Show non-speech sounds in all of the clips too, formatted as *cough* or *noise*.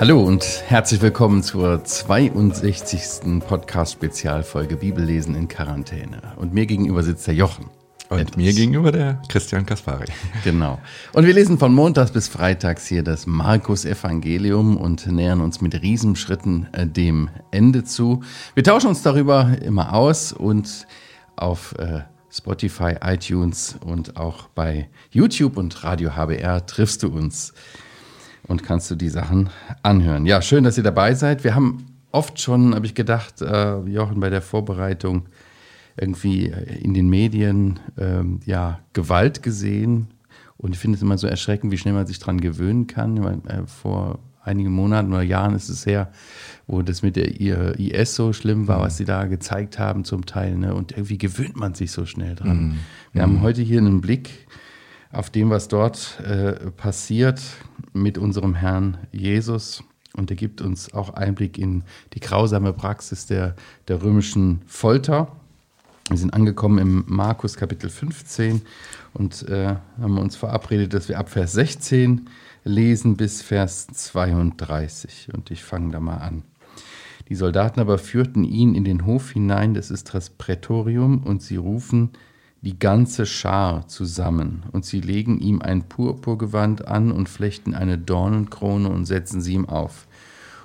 Hallo und herzlich willkommen zur 62. Podcast-Spezialfolge Bibellesen in Quarantäne. Und mir gegenüber sitzt der Jochen. Und Etwas. mir gegenüber der Christian Kaspari. *laughs* Genau. Und wir lesen von Montags bis Freitags hier das Markus-Evangelium und nähern uns mit Riesenschritten äh, dem Ende zu. Wir tauschen uns darüber immer aus und auf äh, Spotify, iTunes und auch bei YouTube und Radio HBR triffst du uns und kannst du die Sachen anhören. Ja, schön, dass ihr dabei seid. Wir haben oft schon, habe ich gedacht, äh, Jochen, bei der Vorbereitung irgendwie in den Medien ähm, ja, Gewalt gesehen. Und ich finde es immer so erschreckend, wie schnell man sich daran gewöhnen kann. Äh, vor einigen Monaten oder Jahren ist es her, wo das mit der IS so schlimm war, was sie da gezeigt haben zum Teil. Ne? Und irgendwie gewöhnt man sich so schnell dran. Mhm. Wir haben heute hier einen Blick auf dem, was dort äh, passiert mit unserem Herrn Jesus. Und er gibt uns auch Einblick in die grausame Praxis der, der römischen Folter. Wir sind angekommen im Markus Kapitel 15 und äh, haben uns verabredet, dass wir ab Vers 16 lesen bis Vers 32. Und ich fange da mal an. Die Soldaten aber führten ihn in den Hof hinein, das ist das Prätorium, und sie rufen die ganze Schar zusammen, und sie legen ihm ein Purpurgewand an und flechten eine Dornenkrone und setzen sie ihm auf.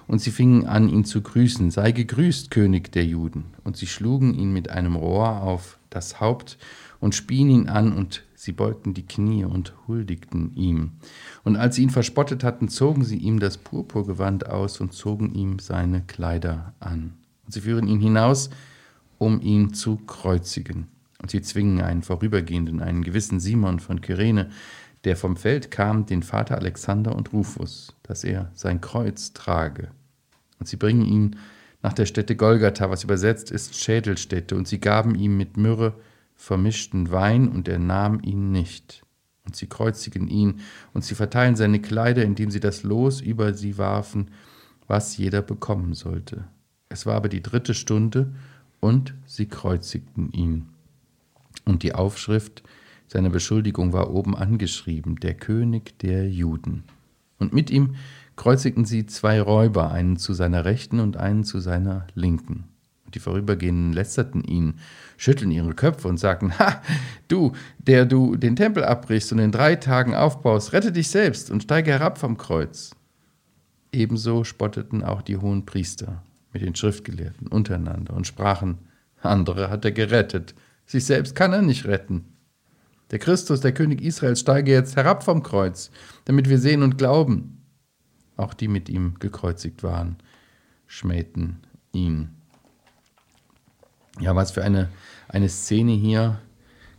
Und sie fingen an, ihn zu grüßen, sei gegrüßt, König der Juden. Und sie schlugen ihn mit einem Rohr auf das Haupt und spien ihn an, und sie beugten die Knie und huldigten ihm. Und als sie ihn verspottet hatten, zogen sie ihm das Purpurgewand aus und zogen ihm seine Kleider an. Und sie führen ihn hinaus, um ihn zu kreuzigen. Und sie zwingen einen Vorübergehenden, einen gewissen Simon von Kyrene, der vom Feld kam, den Vater Alexander und Rufus, dass er sein Kreuz trage. Und sie bringen ihn nach der Stätte Golgatha, was übersetzt ist Schädelstätte, und sie gaben ihm mit Myrrhe vermischten Wein, und er nahm ihn nicht. Und sie kreuzigen ihn, und sie verteilen seine Kleider, indem sie das Los über sie warfen, was jeder bekommen sollte. Es war aber die dritte Stunde, und sie kreuzigten ihn. Und die Aufschrift seiner Beschuldigung war oben angeschrieben, der König der Juden. Und mit ihm kreuzigten sie zwei Räuber, einen zu seiner Rechten und einen zu seiner Linken. Die Vorübergehenden lästerten ihn, schütteln ihre Köpfe und sagten, Ha, du, der du den Tempel abbrichst und in drei Tagen aufbaust, rette dich selbst und steige herab vom Kreuz. Ebenso spotteten auch die hohen Priester mit den Schriftgelehrten untereinander und sprachen, andere hat er gerettet, sich selbst kann er nicht retten. Der Christus, der König Israels, steige jetzt herab vom Kreuz, damit wir sehen und glauben. Auch die mit ihm gekreuzigt waren, schmähten ihn. Ja, was für eine, eine Szene hier.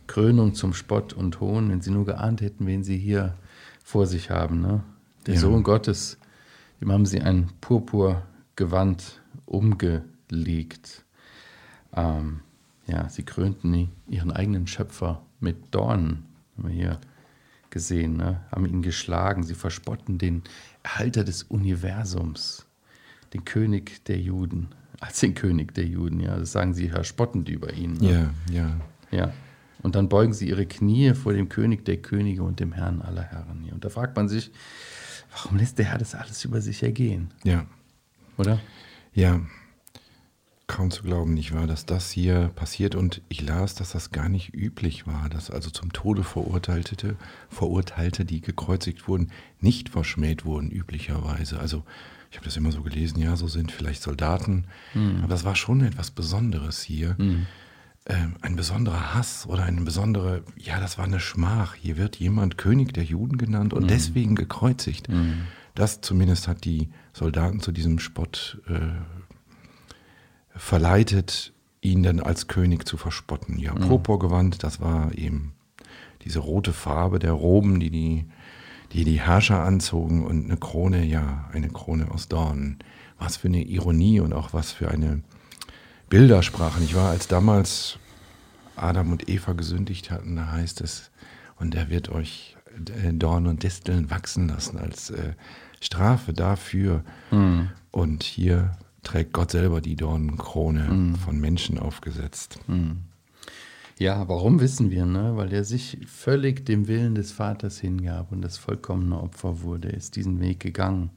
Krönung zum Spott und Hohn, wenn sie nur geahnt hätten, wen sie hier vor sich haben. Ne? Der ja. Sohn Gottes, dem haben sie ein Purpurgewand umgelegt. Ähm, ja, sie krönten ihren eigenen Schöpfer mit Dornen, haben wir hier gesehen, ne? haben ihn geschlagen. Sie verspotten den Erhalter des Universums, den König der Juden, als den König der Juden. Ja, das sagen sie verspottend über ihn. Ne? Ja, ja. Ja. Und dann beugen sie ihre Knie vor dem König der Könige und dem Herrn aller Herren. Und da fragt man sich, warum lässt der Herr das alles über sich ergehen? Ja. Oder? Ja, kaum zu glauben, nicht wahr, dass das hier passiert. Und ich las, dass das gar nicht üblich war, dass also zum Tode Verurteilte, Verurteilte, die gekreuzigt wurden, nicht verschmäht wurden, üblicherweise. Also ich habe das immer so gelesen, ja, so sind vielleicht Soldaten. Mhm. Aber das war schon etwas Besonderes hier. Mhm. Ähm, ein besonderer Hass oder eine besondere, ja, das war eine Schmach. Hier wird jemand König der Juden genannt und mhm. deswegen gekreuzigt. Mhm. Das zumindest hat die Soldaten zu diesem Spott äh, verleitet, ihn dann als König zu verspotten. Ja, mhm. Purpurgewand, das war eben diese rote Farbe der Roben, die die, die die Herrscher anzogen und eine Krone, ja, eine Krone aus Dornen. Was für eine Ironie und auch was für eine Bildersprache. Ich war, als damals Adam und Eva gesündigt hatten, da heißt es, und er wird euch äh, Dorn und Disteln wachsen lassen als äh, Strafe dafür. Mhm. Und hier trägt Gott selber die Dornenkrone mm. von Menschen aufgesetzt. Mm. Ja, warum wissen wir, ne? Weil er sich völlig dem Willen des Vaters hingab und das vollkommene Opfer wurde. Ist diesen Weg gegangen.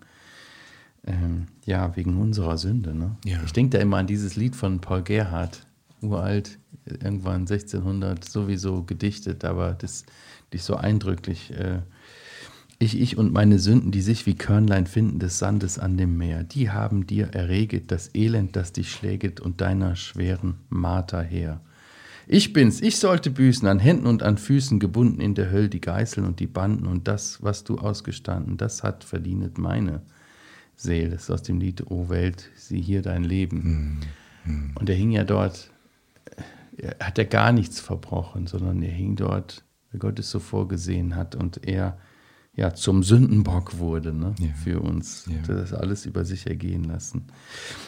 Ähm, ja, wegen unserer Sünde, ne? Ja. Ich denke da immer an dieses Lied von Paul Gerhardt, uralt, irgendwann 1600 sowieso gedichtet, aber das ist so eindrücklich. Äh, ich, ich und meine Sünden, die sich wie Körnlein finden des Sandes an dem Meer, die haben dir erreget das Elend, das dich schläget und deiner schweren Marter her. Ich bin's, ich sollte büßen, an Händen und an Füßen gebunden in der Hölle die Geißeln und die Banden und das, was du ausgestanden, das hat verdient meine Seele. Das ist aus dem Lied O Welt, sieh hier dein Leben. Mhm. Und er hing ja dort, er hat ja gar nichts verbrochen, sondern er hing dort, wie Gott es so vorgesehen hat und er ja zum Sündenbock wurde ne, Ja. für uns. Ja. Das alles über sich ergehen lassen.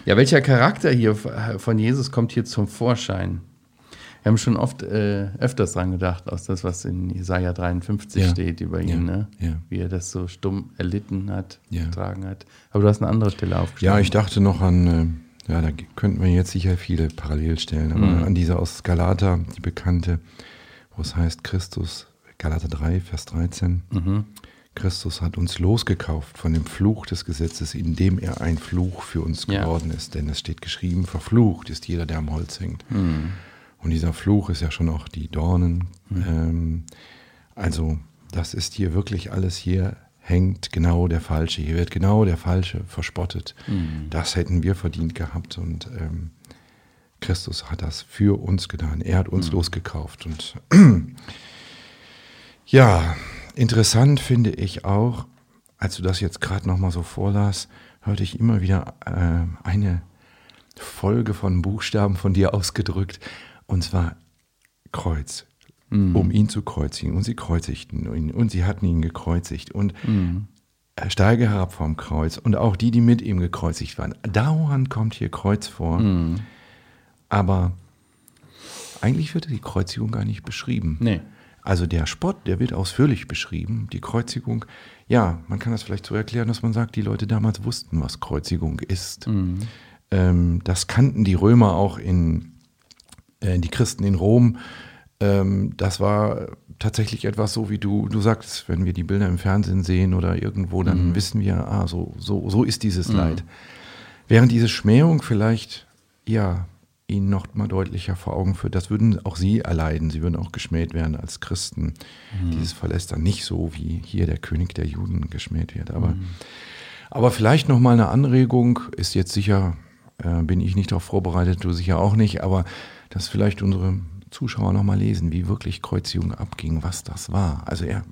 Ja, welcher Charakter hier von Jesus kommt hier zum Vorschein? Wir haben schon oft äh, öfters dran gedacht, aus das, was in Jesaja 53 Ja. steht über ihn, Ja. ne? Ja. wie er das so stumm erlitten hat, getragen hat. Aber du hast eine andere Stelle aufgeschrieben. Ja, ich dachte noch an, äh, ja, da könnten wir jetzt sicher viele parallel stellen, aber Mhm. an diese aus Galater, die bekannte, wo es heißt, Christus, Galater 3, Vers 13, Mhm. Christus hat uns losgekauft von dem Fluch des Gesetzes, indem er ein Fluch für uns geworden ist. Denn es steht geschrieben, verflucht ist jeder, der am Holz hängt. Mhm. Und dieser Fluch ist ja schon auch die Dornen. Ähm, also das ist hier wirklich alles hier hängt genau der Falsche. Hier wird genau der Falsche verspottet. Das hätten wir verdient gehabt und ähm, Christus hat das für uns getan. Er hat uns losgekauft und *clears throat* ja, interessant finde ich auch, als du das jetzt gerade noch mal so vorlas, hörte ich immer wieder äh, eine Folge von Buchstaben von dir *laughs* ausgedrückt, und zwar Kreuz, um ihn zu kreuzigen. Und sie kreuzigten ihn und sie hatten ihn gekreuzigt und er steige herab vom Kreuz und auch die, die mit ihm gekreuzigt waren. Dauernd kommt hier Kreuz vor, aber eigentlich wird die Kreuzigung gar nicht beschrieben. Nee. Also der Spott, der wird ausführlich beschrieben. Die Kreuzigung, ja, man kann das vielleicht so erklären, dass man sagt, die Leute damals wussten, was Kreuzigung ist. Ähm, das kannten die Römer auch in, die Christen in Rom. Ähm, das war tatsächlich etwas so, wie du, du sagst, wenn wir die Bilder im Fernsehen sehen oder irgendwo, dann wissen wir, ah, so, so, so ist dieses Leid. Während diese Schmähung vielleicht, ja, ihnen noch mal deutlicher vor Augen führt, das würden auch sie erleiden. Sie würden auch geschmäht werden als Christen. Dieses Verlästern nicht so, wie hier der König der Juden geschmäht wird. Aber, aber vielleicht noch mal eine Anregung, ist jetzt sicher, äh, bin ich nicht darauf vorbereitet, du sicher auch nicht, aber dass vielleicht unsere Zuschauer noch mal lesen, wie wirklich Kreuzigung abging, was das war. Also er,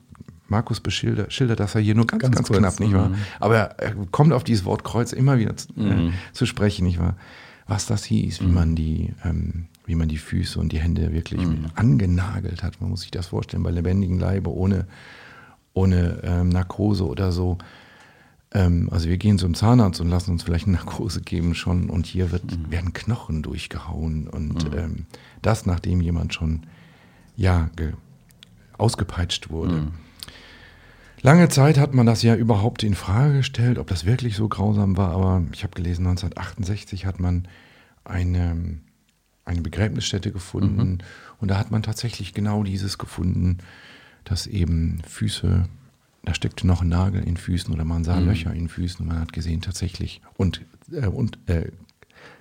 Markus beschildert, schildert das ja hier nur ganz, Ganz ganz, kurz, knapp, nicht wahr? mhm. Aber er kommt auf dieses Wort Kreuz immer wieder zu, äh, Mhm. zu sprechen, nicht wahr? Was das hieß, wie man die, ähm, wie man die Füße und die Hände wirklich Mhm. angenagelt hat. Man muss sich das vorstellen, bei lebendigem Leibe, ohne, ohne ähm, Narkose oder so. Ähm, also wir gehen zum Zahnarzt und lassen uns vielleicht eine Narkose geben schon und hier wird, Mhm. werden Knochen durchgehauen und ähm, das, nachdem jemand schon ja, ge, ausgepeitscht wurde. Mhm. Lange Zeit hat man das ja überhaupt in Frage gestellt, ob das wirklich so grausam war, aber ich habe gelesen, 1968 hat man eine, eine Begräbnisstätte gefunden und da hat man tatsächlich genau dieses gefunden, dass eben Füße, da steckte noch ein Nagel in Füßen oder man sah Löcher in Füßen und man hat gesehen tatsächlich und, äh, und äh,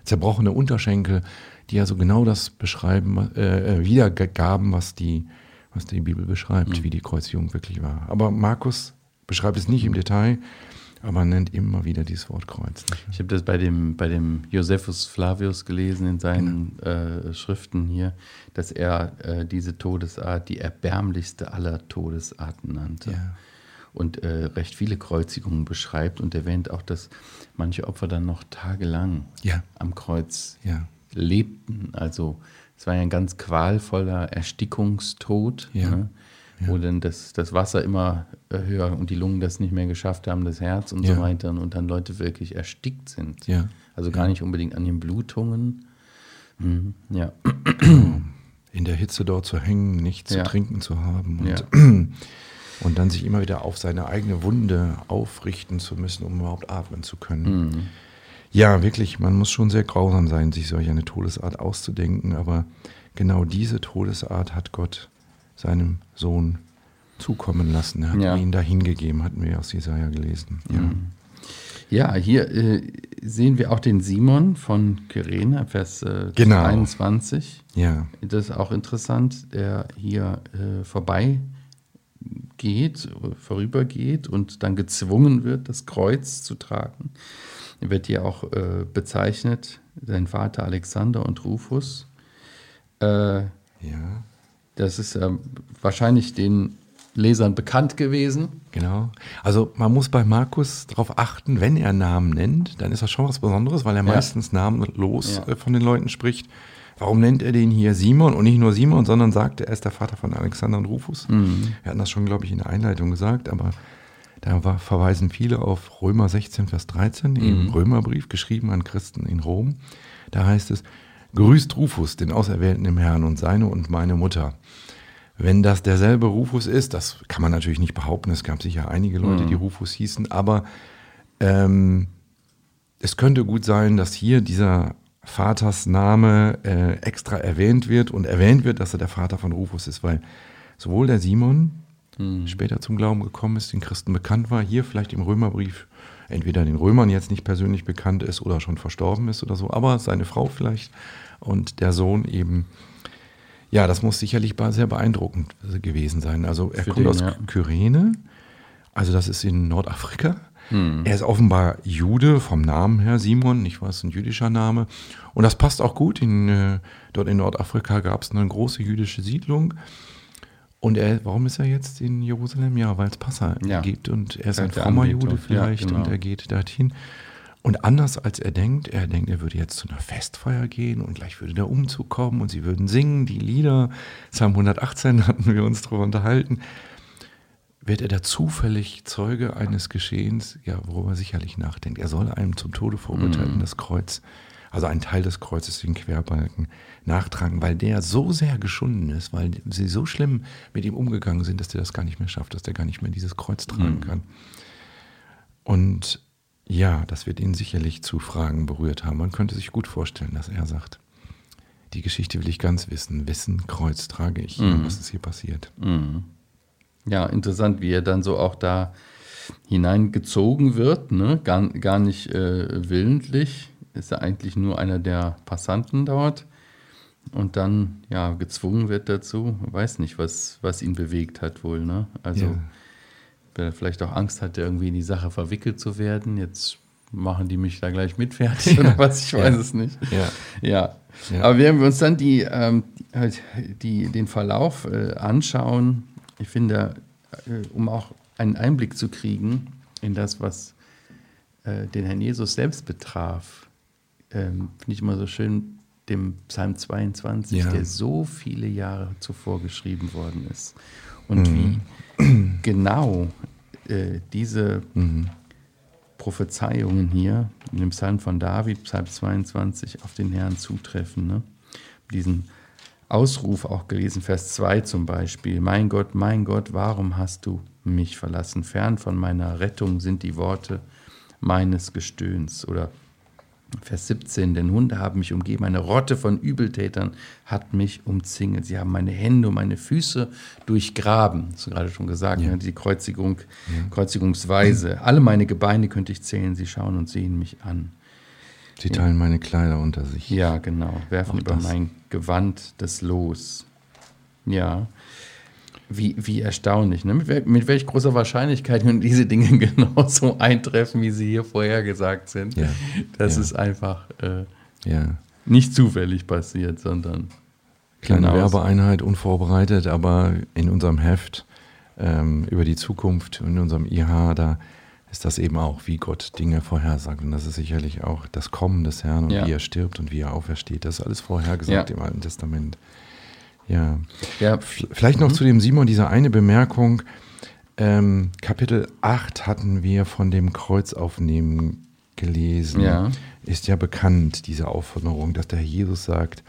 zerbrochene Unterschenkel, die ja so genau das beschreiben, äh, äh, wiedergaben, was die, was die Bibel beschreibt, wie die Kreuzigung wirklich war. Aber Markus beschreibt es nicht im Detail, aber nennt immer wieder dieses Wort Kreuz. Ich habe das bei dem, bei dem Josephus Flavius gelesen in seinen äh, Schriften hier, dass er äh, diese Todesart die erbärmlichste aller Todesarten nannte. Ja. Und äh, recht viele Kreuzigungen beschreibt und erwähnt auch, dass manche Opfer dann noch tagelang Ja. am Kreuz Ja. lebten. Also es war ja ein ganz qualvoller Erstickungstod, Ja. ne? wo dann das, das Wasser immer höher und die Lungen das nicht mehr geschafft haben, das Herz und so weiter und dann Leute wirklich erstickt sind. Also gar nicht unbedingt an den Blutungen. Mhm. Ja. *clears throat* In der Hitze dort zu hängen, nichts zu trinken zu haben und, Ja. *clears throat* und dann sich immer wieder auf seine eigene Wunde aufrichten zu müssen, um überhaupt atmen zu können. Mhm. Ja, wirklich, man muss schon sehr grausam sein, sich solch eine Todesart auszudenken, aber genau diese Todesart hat Gott seinem Sohn zukommen lassen. Er hat Ja. ihn dahingegeben, hatten wir aus Jesaja gelesen. Ja. Mhm. Ja, hier äh, sehen wir auch den Simon von Kyrene, Vers äh, Genau. 21. ja. Das ist auch interessant, der hier äh, vorbei geht, äh, vorübergeht und dann gezwungen wird, das Kreuz zu tragen. Er wird hier auch äh, bezeichnet, sein Vater Alexander und Rufus. Äh, ja. das ist ähm, wahrscheinlich den Lesern bekannt gewesen. Genau. Also man muss bei Markus darauf achten, wenn er Namen nennt, dann ist das schon was Besonderes, weil er Ja. meistens namenlos Ja. äh, von den Leuten spricht. Warum nennt er den hier Simon und nicht nur Simon, sondern sagt, er ist der Vater von Alexander und Rufus? Mhm. Wir hatten das schon, glaube ich, in der Einleitung gesagt, aber da war, verweisen viele auf Römer 16, Vers 13, im Mhm. Römerbrief, geschrieben an Christen in Rom. Da heißt es, Grüßt Rufus, den Auserwählten im Herrn und seine und meine Mutter. Wenn das derselbe Rufus ist, das kann man natürlich nicht behaupten, es gab sicher einige Leute, die Rufus hießen, aber ähm, es könnte gut sein, dass hier dieser Vatersname äh, extra erwähnt wird und erwähnt wird, dass er der Vater von Rufus ist, weil sowohl der Simon später zum Glauben gekommen ist, den Christen bekannt war, hier vielleicht im Römerbrief entweder den Römern jetzt nicht persönlich bekannt ist oder schon verstorben ist oder so, aber seine Frau vielleicht und der Sohn eben. Ja, das muss sicherlich sehr beeindruckend gewesen sein. Also er Für kommt den, aus ja. Kyrene, also das ist in Nordafrika. Hm. Er ist offenbar Jude vom Namen her, Simon, ich weiß, ein jüdischer Name. Und das passt auch gut. In, äh, dort in Nordafrika gab es eine große jüdische Siedlung. Und er, warum ist er jetzt in Jerusalem? Ja, weil es Passa Ja. gibt und er ist ein frommer. Jude vielleicht Ja, genau. und er geht dorthin. Und anders als er denkt, er denkt, er würde jetzt zu einer Festfeier gehen und gleich würde der Umzug kommen und sie würden singen, die Lieder. Psalm 118 *laughs* hatten wir uns darüber unterhalten. Wird er da zufällig Zeuge eines Geschehens, ja, worüber er sicherlich nachdenkt. Er soll einem zum Tode verurteilten das Kreuz, also einen Teil des Kreuzes, den Querbalken, nachtragen, weil der so sehr geschunden ist, weil sie so schlimm mit ihm umgegangen sind, dass der das gar nicht mehr schafft, dass der gar nicht mehr dieses Kreuz tragen kann. Und ja, das wird ihn sicherlich zu Fragen berührt haben. Man könnte sich gut vorstellen, dass er sagt, die Geschichte will ich ganz wissen. Wessen Kreuz trage ich? hier? Was ist hier passiert? Ja, interessant, wie er dann so auch da hineingezogen wird, ne? gar, gar nicht äh, willentlich. Ist er eigentlich nur einer der Passanten dort und dann ja gezwungen wird dazu. Ich weiß nicht, was, was ihn bewegt hat wohl. Ne? Also, Ja. weil er vielleicht auch Angst hatte, irgendwie in die Sache verwickelt zu werden. Jetzt machen die mich da gleich mit fertig oder was, ich weiß Ja. es nicht. Ja. Ja. Ja. aber wenn wir uns dann die, ähm, die, den Verlauf äh, anschauen, ich finde, äh, um auch einen Einblick zu kriegen in das, was äh, den Herrn Jesus selbst betraf, ähm, finde ich immer so schön, dem Psalm 22, Ja. der so viele Jahre zuvor geschrieben worden ist. Und wie *clears throat* genau äh, diese Prophezeiungen hier in dem Psalm von David, Psalm 22, auf den Herrn zutreffen. Ne? Diesen Ausruf auch gelesen, Vers 2 zum Beispiel. Mein Gott, mein Gott, warum hast du mich verlassen? Fern von meiner Rettung sind die Worte meines Gestöhns. Oder Vers 17, denn Hunde haben mich umgeben, eine Rotte von Übeltätern hat mich umzingelt. Sie haben meine Hände und meine Füße durchgraben. Das hast du gerade schon gesagt, ne? die Kreuzigung, Kreuzigungsweise. Alle meine Gebeine könnte ich zählen, sie schauen und sehen mich an. Sie teilen meine Kleider unter sich. Ja, genau. Werfen Auch über das. mein Gewand das Los. Ja. Wie, wie erstaunlich. Ne? Mit, mit welch großer Wahrscheinlichkeit nun diese Dinge *laughs* genauso eintreffen, wie sie hier vorhergesagt sind. Ja. Das Ja. ist einfach äh, Ja. nicht zufällig passiert, sondern Kleine genauso. Werbeeinheit, unvorbereitet, aber in unserem Heft ähm, über die Zukunft, in unserem IH, da ist das eben auch, wie Gott Dinge vorhersagt. Und das ist sicherlich auch das Kommen des Herrn und Ja. wie er stirbt und wie er aufersteht. Das ist alles vorhergesagt Ja. im Alten Testament. Ja. Ja, Vielleicht noch zu dem Simon, diese eine Bemerkung. Ähm, Kapitel 8 hatten wir von dem Kreuzaufnehmen gelesen. Ja. Ist ja bekannt, diese Aufforderung, dass der Herr Jesus sagt,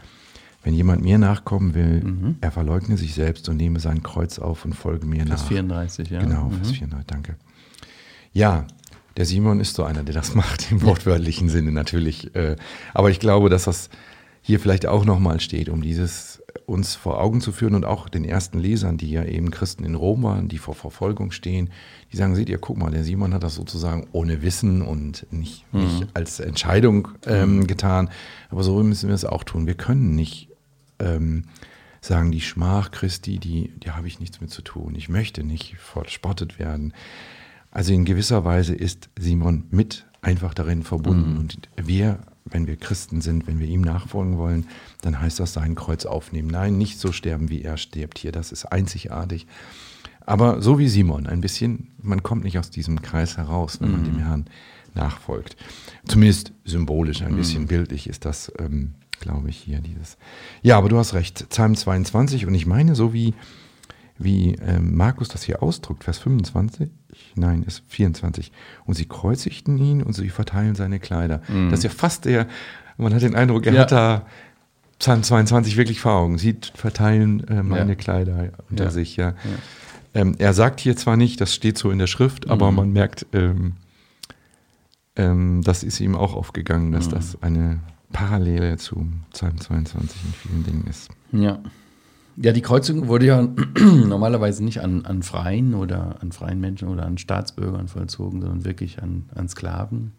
wenn jemand mir nachkommen will, Mhm. er verleugne sich selbst und nehme sein Kreuz auf und folge mir Vers nach. 34, ja. Genau, Mhm. Vers 34, danke. Ja, der Simon ist so einer, der das *laughs* macht, im wortwörtlichen Sinne natürlich. Äh, aber ich glaube, dass das hier vielleicht auch nochmal steht, um dieses uns vor Augen zu führen und auch den ersten Lesern, die ja eben Christen in Rom waren, die vor Verfolgung stehen, die sagen, seht ihr, guck mal, der Simon hat das sozusagen ohne Wissen und nicht, mhm. nicht als Entscheidung ähm, mhm. getan, aber so müssen wir es auch tun. Wir können nicht ähm, sagen, die Schmach Christi, die, die habe ich nichts mit zu tun. Ich möchte nicht verspottet werden. Also in gewisser Weise ist Simon mit einfach darin verbunden. Mhm. Und wir, wenn wir Christen sind, wenn wir ihm nachfolgen wollen, dann heißt das sein Kreuz aufnehmen. Nein, nicht so sterben, wie er stirbt hier. Das ist einzigartig. Aber so wie Simon, ein bisschen, man kommt nicht aus diesem Kreis heraus, wenn man mhm. dem Herrn nachfolgt. Zumindest symbolisch, ein mhm. bisschen bildlich ist das, ähm, glaube ich, hier dieses. Ja, aber du hast recht, Psalm 22 und ich meine, so wie wie ähm, Markus das hier ausdrückt, Vers 25, nein, ist 24. Und sie kreuzigten ihn und sie verteilen seine Kleider. Mhm. Das ist ja fast der, man hat den Eindruck, er ja. hat da Psalm 22 wirklich vor Augen. Sie verteilen äh, meine ja. Kleider unter ja. sich, ja. Ähm, er sagt hier zwar nicht, das steht so in der Schrift, mhm. aber man merkt, ähm, ähm, das ist ihm auch aufgegangen, dass mhm. das eine Parallele zu Psalm 22 in vielen Dingen ist. Ja. Ja, die Kreuzung wurde ja *clears throat* normalerweise nicht an, an Freien oder an freien Menschen oder an Staatsbürgern vollzogen, sondern wirklich an, an Sklaven.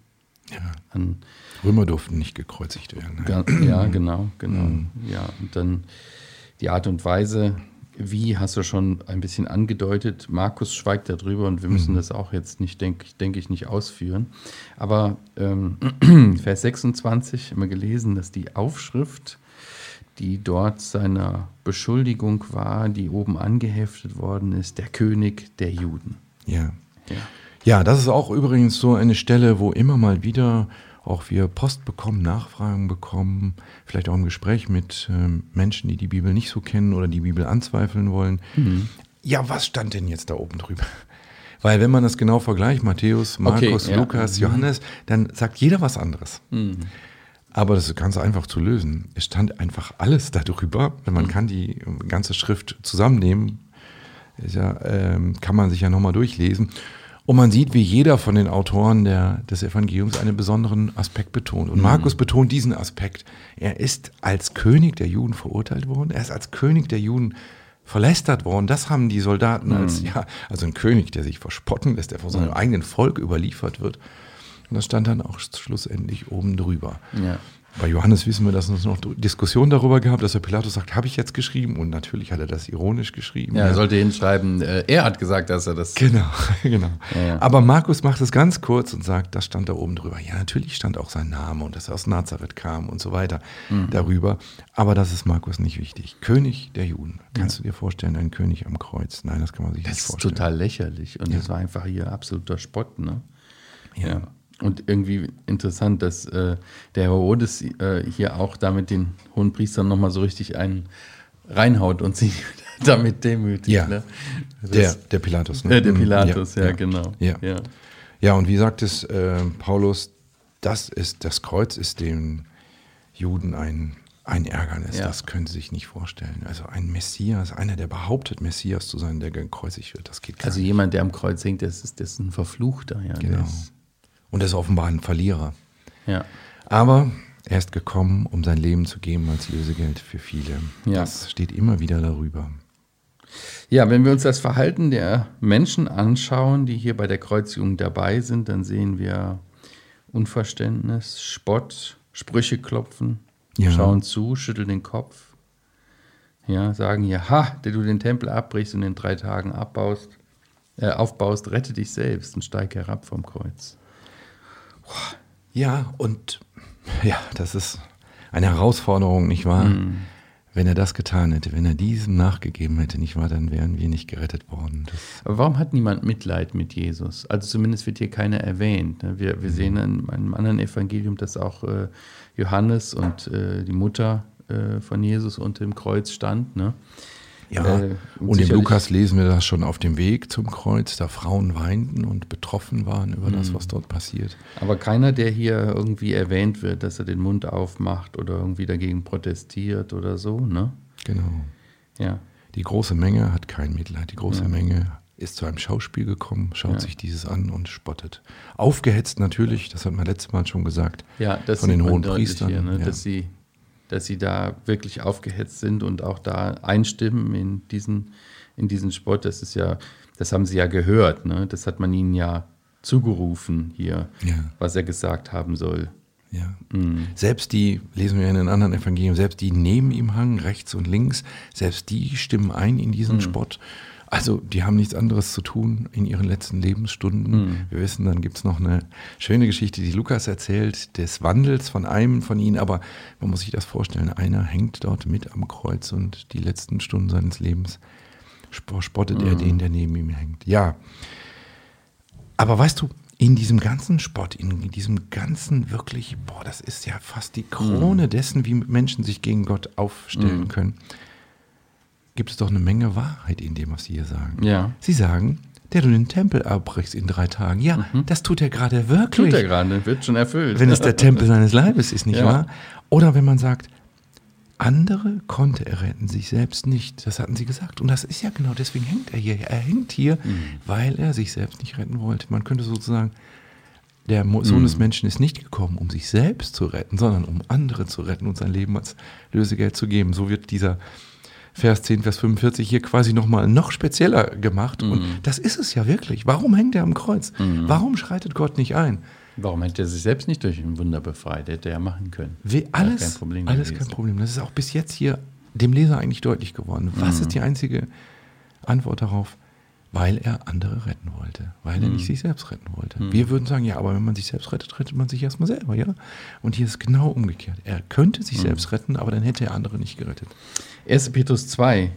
Ja. An, Römer durften nicht gekreuzigt werden. Ne? Ja, *clears throat* genau, genau. Mhm. Ja, und dann die Art und Weise, wie hast du schon ein bisschen angedeutet. Markus schweigt darüber und wir müssen mhm. das auch jetzt nicht, denke denk ich, nicht ausführen. Aber ähm, *clears throat* Vers 26 immer gelesen, dass die Aufschrift die dort seiner Beschuldigung war, die oben angeheftet worden ist, der König der Juden. Ja. Ja, ja das ist auch übrigens so eine Stelle, wo immer mal wieder auch wir Post bekommen, Nachfragen bekommen, vielleicht auch im Gespräch mit ähm, Menschen, die die Bibel nicht so kennen oder die Bibel anzweifeln wollen. Mhm. Ja, was stand denn jetzt da oben drüber? Weil wenn man das genau vergleicht, Matthäus, Markus, okay, ja. Lukas, mhm. Johannes, dann sagt jeder was anderes. Mhm. Aber das ist ganz einfach zu lösen. Es stand einfach alles darüber. Man mhm. kann die ganze Schrift zusammennehmen. Ja, ähm, kann man sich ja nochmal durchlesen. Und man sieht, wie jeder von den Autoren der, des Evangeliums einen besonderen Aspekt betont. Und mhm. Markus betont diesen Aspekt. Er ist als König der Juden verurteilt worden. Er ist als König der Juden verlästert worden. Das haben die Soldaten mhm. als, ja, also ein König, der sich verspotten lässt, der von seinem mhm. eigenen Volk überliefert wird. Und das stand dann auch schlussendlich oben drüber. Ja. Bei Johannes wissen wir, dass es noch Diskussionen darüber gab, dass der Pilatus sagt, habe ich jetzt geschrieben? Und natürlich hat er das ironisch geschrieben. Ja, er sollte hinschreiben, äh, er hat gesagt, dass er das. Genau, *laughs* genau. Ja, ja. Aber Markus macht es ganz kurz und sagt, das stand da oben drüber. Ja, natürlich stand auch sein Name und dass er aus Nazareth kam und so weiter mhm. darüber. Aber das ist Markus nicht wichtig. König der Juden. Kannst ja. du dir vorstellen, ein König am Kreuz? Nein, das kann man sich das nicht vorstellen. Das ist total lächerlich. Und das war einfach hier absoluter Spott, ne? ja. Und irgendwie interessant, dass äh, der Herodes äh, hier auch damit den hohen Priestern nochmal so richtig einen reinhaut und sie *laughs* damit demütigt. Ja, ne? der, der Pilatus. Ne? Äh, der Pilatus, ja, ja, ja, genau. Ja. ja. Ja, und wie sagt es äh, Paulus, das ist, das Kreuz ist den Juden ein, ein Ärgernis. Ja. Das können sie sich nicht vorstellen. Also ein Messias, einer, der behauptet, Messias zu sein, der gekreuzigt wird, das geht gar Also nicht. jemand, der am Kreuz hängt, das ist, das ist ein Verfluchter. Ja, genau. Ist, und ist offenbar ein Verlierer. Ja. Aber er ist gekommen, um sein Leben zu geben als Lösegeld für viele. Ja. Das steht immer wieder darüber. Ja, wenn wir uns das Verhalten der Menschen anschauen, die hier bei der Kreuzigung dabei sind, dann sehen wir Unverständnis, Spott, Sprüche klopfen, ja. schauen zu, schütteln den Kopf. Ja, sagen hier, ha, der du den Tempel abbrichst und in drei Tagen abbaust, äh, aufbaust, rette dich selbst und steig herab vom Kreuz. Ja, und ja, das ist eine Herausforderung, nicht wahr? Mhm. Wenn er das getan hätte, wenn er diesem nachgegeben hätte, nicht wahr, dann wären wir nicht gerettet worden. Das Aber warum hat niemand Mitleid mit Jesus? Also zumindest wird hier keiner erwähnt. Ne? Wir, wir mhm. sehen in einem anderen Evangelium, dass auch äh, Johannes und äh, die Mutter äh, von Jesus unter dem Kreuz stand. Ne? Ja, äh, und im Lukas lesen wir das schon auf dem Weg zum Kreuz, da Frauen weinten und betroffen waren über mhm. das, was dort passiert. Aber keiner, der hier irgendwie erwähnt wird, dass er den Mund aufmacht oder irgendwie dagegen protestiert oder so, ne? Genau. Ja. Die große Menge hat kein Mitleid. Die große ja. Menge ist zu einem Schauspiel gekommen, schaut ja. sich dieses an und spottet. Aufgehetzt natürlich, das hat man letztes Mal schon gesagt, ja, von den hohen Priestern. Hier, ne? ja. dass, sie, dass sie da wirklich aufgehetzt sind und auch da einstimmen in diesen, in diesen Sport. Das ist ja, das haben sie ja gehört, ne? Das hat man ihnen ja zugerufen hier, Ja. was er gesagt haben soll. Ja. Selbst die, lesen wir in den anderen Evangelien, selbst die neben ihm hangen, rechts und links, selbst die stimmen ein in diesen Spott. Also die haben nichts anderes zu tun in ihren letzten Lebensstunden. Wir wissen, dann gibt es noch eine schöne Geschichte, die Lukas erzählt, des Wandels von einem von ihnen. Aber man muss sich das vorstellen, einer hängt dort mit am Kreuz und die letzten Stunden seines Lebens sp- spottet er den, der neben ihm hängt. Ja, aber weißt du, in diesem ganzen Spott, in diesem ganzen wirklich, boah, das ist ja fast die Krone dessen, wie Menschen sich gegen Gott aufstellen können, gibt es doch eine Menge Wahrheit in dem, was sie hier sagen. Ja. Sie sagen, der du den Tempel abbrichst in drei Tagen. Ja, das tut er gerade wirklich. Tut er gerade, wird schon erfüllt. Wenn es der Tempel seines Leibes ist, nicht Ja. wahr? Oder wenn man sagt, andere konnte er retten, sich selbst nicht. Das hatten sie gesagt. Und das ist ja genau, deswegen hängt er hier. Er hängt hier, weil er sich selbst nicht retten wollte. Man könnte sozusagen, der Sohn des Menschen ist nicht gekommen, um sich selbst zu retten, sondern um andere zu retten und sein Leben als Lösegeld zu geben. So wird dieser Vers 10, Vers 45 hier quasi nochmal noch spezieller gemacht. Und das ist es ja wirklich. Warum hängt er am Kreuz? Warum schreitet Gott nicht ein? Warum hätte er sich selbst nicht durch ein Wunder befreit? Hätte er ja machen können. Wie, alles, kein Problem alles gewesen. kein Problem. Das ist auch bis jetzt hier dem Leser eigentlich deutlich geworden. Was Mhm. ist die einzige Antwort darauf? Weil er andere retten wollte, weil er Mhm. nicht sich selbst retten wollte. Wir würden sagen, ja, aber wenn man sich selbst rettet, rettet man sich erstmal selber, ja? Und hier ist genau umgekehrt. Er könnte Mhm. sich selbst retten, aber dann hätte er andere nicht gerettet. 1. Petrus 2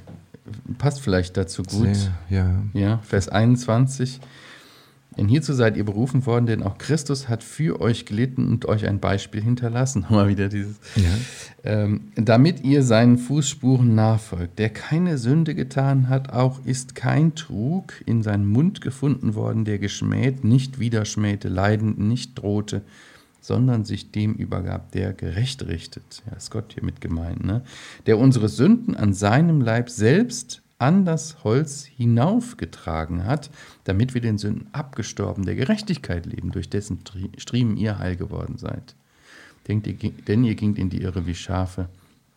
passt vielleicht dazu gut. Sehr, ja. Ja, Vers 21. Denn hierzu seid ihr berufen worden, denn auch Christus hat für euch gelitten und euch ein Beispiel hinterlassen. *laughs* Mal wieder dieses. Ja. Ähm, damit ihr seinen Fußspuren nachfolgt. Der keine Sünde getan hat, auch ist kein Trug in seinen Mund gefunden worden, der geschmäht, nicht widerschmähte, leidend, nicht drohte, sondern sich dem übergab, der gerecht richtet. Ja, ist Gott hier mit gemeint, ne? Der unsere Sünden an seinem Leib selbst an das Holz hinaufgetragen hat, damit wir den Sünden abgestorben der Gerechtigkeit leben, durch dessen Tri- Striemen ihr heil geworden seid. Denkt ihr, denn ihr gingt in die Irre wie Schafe,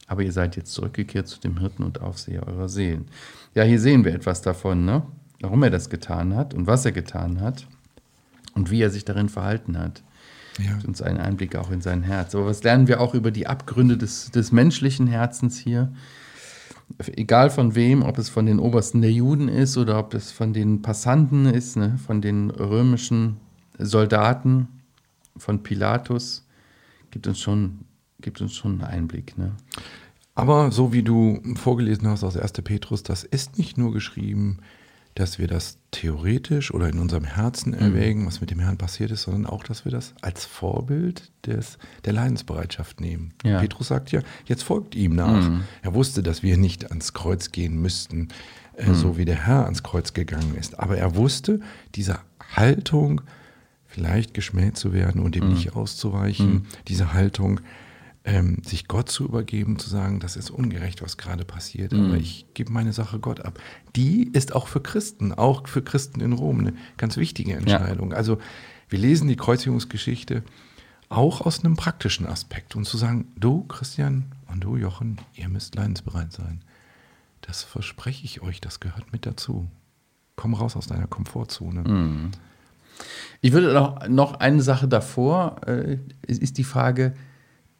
aber ihr seid jetzt zurückgekehrt zu dem Hirten und Aufseher eurer Seelen. Ja, hier sehen wir etwas davon, ne? warum er das getan hat und was er getan hat und wie er sich darin verhalten hat. Ja. Gibt uns einen Einblick auch in sein Herz. Aber was lernen wir auch über die Abgründe des, des menschlichen Herzens hier? Egal von wem, ob es von den Obersten der Juden ist oder ob es von den Passanten ist, ne? von den römischen Soldaten, von Pilatus, gibt uns schon, gibt uns schon einen Einblick. Ne? Aber so wie du vorgelesen hast aus 1. Petrus, das ist nicht nur geschrieben, dass wir das theoretisch oder in unserem Herzen Mhm. erwägen, was mit dem Herrn passiert ist, sondern auch, dass wir das als Vorbild des, der Leidensbereitschaft nehmen. Ja. Petrus sagt ja, jetzt folgt ihm nach. Mhm. Er wusste, dass wir nicht ans Kreuz gehen müssten, äh, Mhm. so wie der Herr ans Kreuz gegangen ist. Aber er wusste, diese Haltung, vielleicht geschmäht zu werden und dem Mhm. nicht auszuweichen, diese Haltung, ähm, sich Gott zu übergeben, zu sagen, das ist ungerecht, was gerade passiert, aber ich gebe meine Sache Gott ab. Die ist auch für Christen, auch für Christen in Rom eine ganz wichtige Entscheidung. Also wir lesen die Kreuzigungsgeschichte auch aus einem praktischen Aspekt und zu sagen, du Christian und du Jochen, ihr müsst leidensbereit sein. Das verspreche ich euch, das gehört mit dazu. Komm raus aus deiner Komfortzone. Ich würde noch, noch eine Sache davor, äh, es ist die Frage,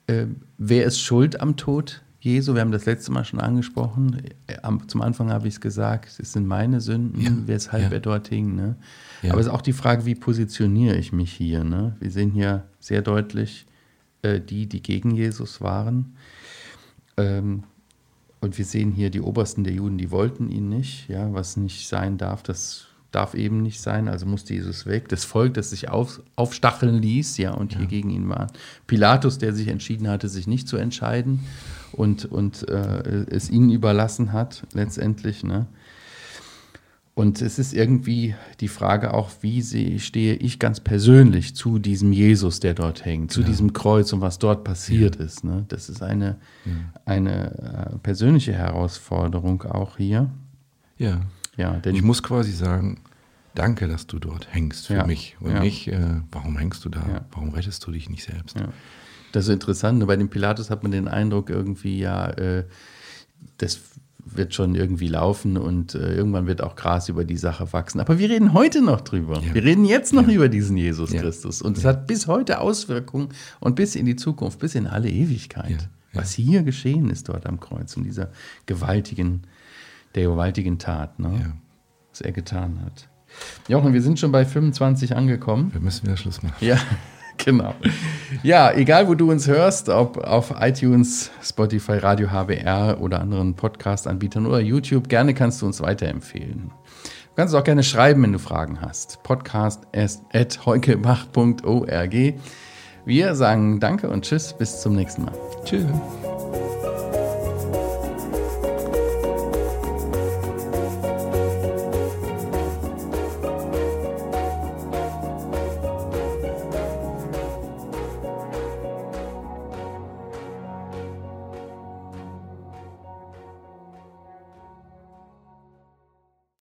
äh, wer ist schuld am Tod Jesu? Wir haben das letzte Mal schon angesprochen. Äh, am, zum Anfang habe ich es gesagt, es sind meine Sünden, Ja, weshalb ja. er dort hing. Ne? Ja. Aber es ist auch die Frage, wie positioniere ich mich hier? Ne? Wir sehen hier sehr deutlich äh, die, die gegen Jesus waren. Ähm, und wir sehen hier die Obersten der Juden, die wollten ihn nicht. Ja, was nicht sein darf, das darf eben nicht sein. Also musste Jesus weg. Das Volk, das sich auf, aufstacheln ließ, ja, und hier gegen ihn war. Pilatus, der sich entschieden hatte, sich nicht zu entscheiden und, und äh, es ihnen überlassen hat, letztendlich. Ne? Und es ist irgendwie die Frage auch, wie stehe ich ganz persönlich zu diesem Jesus, der dort hängt, zu diesem Kreuz und was dort passiert ist. Ne? Das ist eine, eine äh, persönliche Herausforderung auch hier. Ja. Ja, denn Ich muss quasi sagen, danke, dass du dort hängst für Ja, mich und ja. nicht, äh, warum hängst du da? Ja. Warum rettest du dich nicht selbst? Das ist interessant. Bei dem Pilatus hat man den Eindruck irgendwie, ja, äh, das wird schon irgendwie laufen und äh, irgendwann wird auch Gras über die Sache wachsen. Aber wir reden heute noch drüber. Ja. Wir reden jetzt noch ja. über diesen Jesus ja. Christus. Und es hat bis heute Auswirkungen und bis in die Zukunft, bis in alle Ewigkeit. Was hier geschehen ist dort am Kreuz in dieser gewaltigen, der gewaltigen Tat, ne? was er getan hat. Jochen, wir sind schon bei 25 angekommen. Wir müssen wieder Schluss machen. Ja. *laughs* Genau. Ja, egal wo du uns hörst, ob auf iTunes, Spotify, Radio HBR oder anderen Podcast-Anbietern oder YouTube, gerne kannst du uns weiterempfehlen. Du kannst auch gerne schreiben, wenn du Fragen hast. Podcast at heukebach.org. Wir sagen Danke und Tschüss, bis zum nächsten Mal. Tschüss.